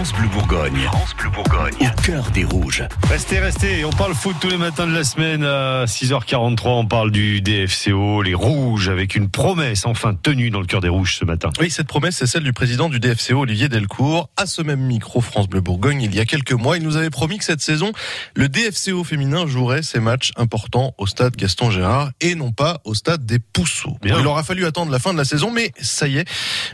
France Bleu Bourgogne. France Bleu Bourgogne. Au cœur des rouges. Restez, restez. On parle foot tous les matins de la semaine à 6h43. On parle du DFCO, les rouges, avec une promesse enfin tenue dans le cœur des rouges ce matin. Oui, cette promesse, c'est celle du président du DFCO, Olivier Delcourt. À ce même micro, France Bleu Bourgogne, il y a quelques mois, il nous avait promis que cette saison, le DFCO féminin jouerait ses matchs importants au stade Gaston Gérard et non pas au stade des Pousseaux. Bien. Il aura fallu attendre la fin de la saison, mais ça y est,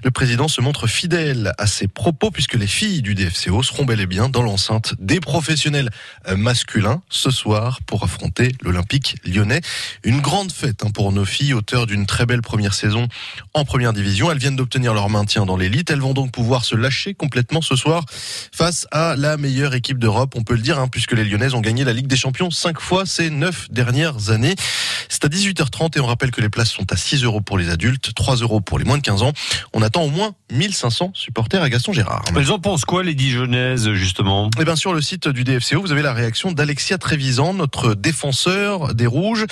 le président se montre fidèle à ses propos puisque les filles du DFCO seront bel et bien dans l'enceinte des professionnels euh, masculins ce soir pour affronter l'Olympique lyonnais. Une grande fête hein, pour nos filles, auteurs d'une très belle première saison en première division. Elles viennent d'obtenir leur maintien dans l'élite. Elles vont donc pouvoir se lâcher complètement ce soir face à la meilleure équipe d'Europe, on peut le dire, hein, puisque les Lyonnaises ont gagné la Ligue des Champions cinq fois ces neuf dernières années. C'est à 18h30 et on rappelle que les places sont à 6 euros pour les adultes, 3 euros pour les moins de 15 ans. On attend au moins 1500 supporters à Gaston Gérard. Elles en pensent quoi, les Dijonnaises, justement? Eh bien, sur le site du DFCO, vous avez la réaction d'Alexia Trévisan, notre défenseur des Rouges.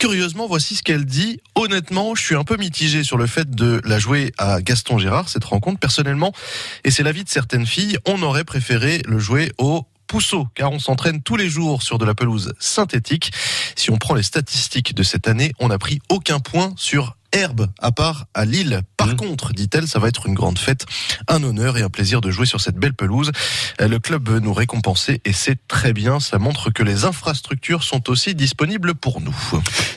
Curieusement, voici ce qu'elle dit. Honnêtement, je suis un peu mitigé sur le fait de la jouer à Gaston Gérard, cette rencontre. Personnellement, et c'est l'avis de certaines filles, on aurait préféré le jouer au Pousseau, car on s'entraîne tous les jours sur de la pelouse synthétique. Si on prend les statistiques de cette année, on n'a pris aucun point sur herbe, à part à Lille. Par Mmh. contre, dit-elle, ça va être une grande fête, un honneur et un plaisir de jouer sur cette belle pelouse. Euh, Le club veut nous récompenser et c'est très bien. Ça montre que les infrastructures sont aussi disponibles pour nous.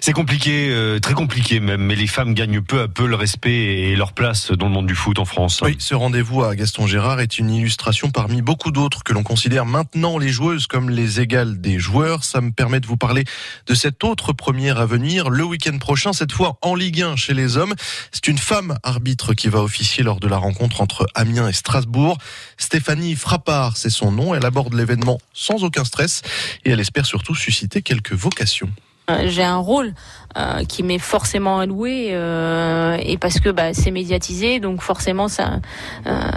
C'est compliqué, euh, très compliqué même, mais les femmes gagnent peu à peu le respect et leur place dans le monde du foot en France. Oui, ce rendez-vous à Gaston Gérard est une illustration parmi beaucoup d'autres que l'on considère maintenant les joueuses comme les égales des joueurs. Ça me permet de vous parler de cette autre première à venir le week-end prochain, cette fois en Ligue 1 chez les hommes. C'est une femme arbitre qui va officier lors de la rencontre entre Amiens et Strasbourg. Stéphanie Frappard, c'est son nom. Elle aborde l'événement sans aucun stress et elle espère surtout susciter quelques vocations. Euh, J'ai un rôle euh, qui m'est forcément alloué euh, et parce que bah, c'est médiatisé, donc forcément ça,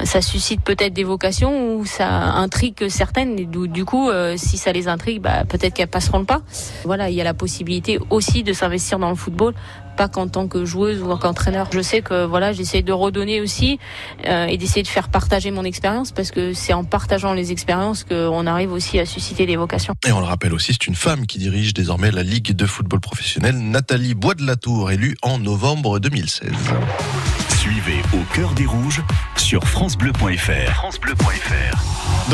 ça suscite peut-être des vocations ou ça intrigue certaines. Et du, du coup, si ça les intrigue, bah, peut-être qu'elles passeront le pas. Voilà, il y a la possibilité aussi de s'investir dans le football, pas qu'en tant que joueuse ou qu'entraîneur. Je sais que voilà, j'essaie de redonner aussi euh, et d'essayer de faire partager mon expérience parce que c'est en partageant les expériences qu'on arrive aussi à susciter des vocations. Et on le rappelle aussi, c'est une femme qui dirige désormais la Ligue de football professionnel, Nathalie Bois de la Tour, élue en novembre 2016. Suivez Au cœur des rouges sur FranceBleu.fr. FranceBleu.fr.